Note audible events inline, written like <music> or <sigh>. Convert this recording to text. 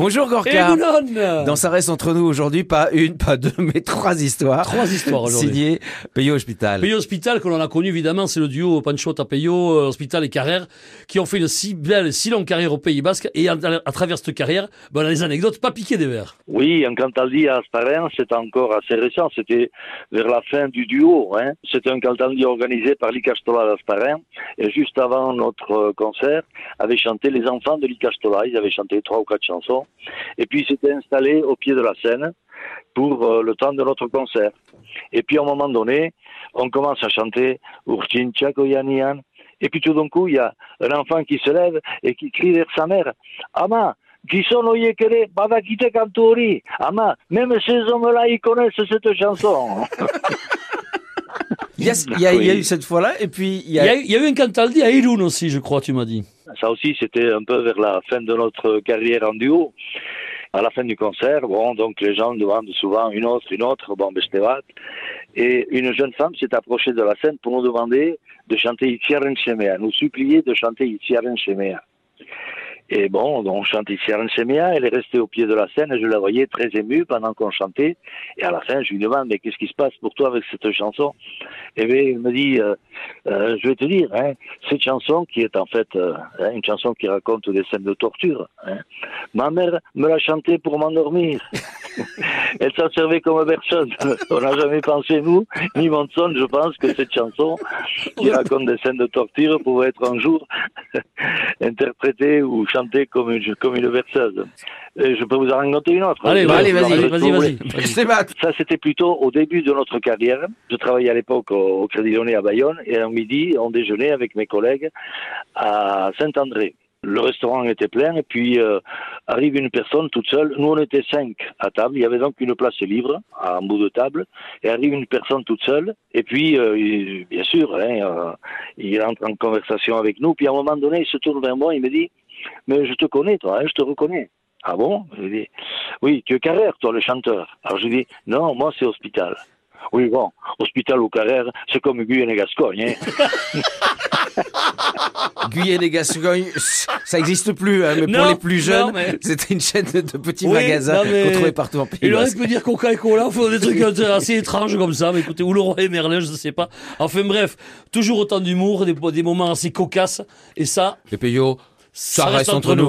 Bonjour Et Gorka. Boulogne Dans Ça reste entre nous aujourd'hui, pas une, pas deux, mais trois histoires. Trois histoires aujourd'hui. Signées Peyo Hospital. Peyo Hospital, que l'on a connu évidemment, c'est le duo Pancho Tapeyo, euh, Hospital et Carrère, qui ont fait une si belle, si longue carrière au Pays Basque. Et à, à travers cette carrière, ben, on a des anecdotes pas piquées des verres. Oui, un Cantaldi à Asparin, c'est encore assez récent. C'était vers la fin du duo. Hein. C'était un Cantaldi organisé par l'Icastola d'Asparin. Et juste avant notre euh, concert, avaient chanté les enfants de l'Icastola. Ils avaient chanté trois ou quatre chansons. Et puis, ils s'étaient installés au pied de la scène pour euh, le temps de notre concert. Et puis, à un moment donné, on commence à chanter Urchin Chakoyanian. Et puis, tout d'un coup, il y a un enfant qui se lève et qui crie vers sa mère Ama, Gison Oyekere, Badakite Kantori. Ama, même ces hommes-là, ils connaissent cette chanson. Il y a, il y a- il y a eu cette fois-là, et puis il y Il y, a, a, eu- il y a eu un Cantaldi à Irun aussi, je crois, tu m'as dit. Ça aussi, c'était un peu vers la fin de notre carrière en duo. À la fin du concert, bon, donc les gens demandent souvent une autre, une autre, bon, vague. Et une jeune femme s'est approchée de la scène pour nous demander de chanter Itziaren Shemea, nous supplier de chanter Itziaren Shemea. Et bon, on chante Itziaren Shemea, elle est restée au pied de la scène et je la voyais très émue pendant qu'on chantait. Et à la fin, je lui demande, mais qu'est-ce qui se passe pour toi avec cette chanson? Et bien, elle me dit, euh, euh, je vais te dire, hein, cette chanson qui est en fait euh, hein, une chanson qui raconte des scènes de torture. hein. Ma mère me l'a chantée pour m'endormir. <laughs> Elle s'en servait comme berceuse. <laughs> On n'a jamais pensé, nous, ni Monson, je pense, que cette chanson qui raconte des scènes de torture pouvait être un jour <laughs> interprétée ou chantée comme une, comme une berceuse. Et je peux vous en raconter une autre. Allez, Bah, allez, vas-y, vas-y, vas-y. Ça, c'était plutôt au début de notre carrière. Je travaillais à l'époque au, au Crédit Lyonnais à Bayonne et un midi, on déjeunait avec mes collègues à Saint-André. Le restaurant était plein et puis euh, arrive une personne toute seule. Nous, on était cinq à table. Il y avait donc une place libre en bout de table. Et arrive une personne toute seule. Et puis, euh, il- bien sûr, hein, euh, il entre en conversation avec nous. Puis à un moment donné, il se tourne vers moi. Il me dit, mais je te connais, toi, hein, je te reconnais. Ah bon Je lui dis, oui, tu es Carrère, toi, le chanteur. Alors je lui dis, non, moi, c'est Hospital. Oui, bon, Hospital ou Carrère, c'est comme Guyane et Gascogne. Hein. <laughs> Guyenne et Gascogne, ça existe plus, hein, mais pour les plus jeunes, mais- c'était une chaîne de petits Oui, magasins mais- qu'on trouvait partout en Pays Il aurait pu dire Coca et Cola, faut des trucs assez étranges comme ça, mais écoutez, ou le roi et Merlin, je sais pas. Enfin bref, toujours autant d'humour, des, des moments assez cocasses, et ça, Peyo, ça, reste entre nous.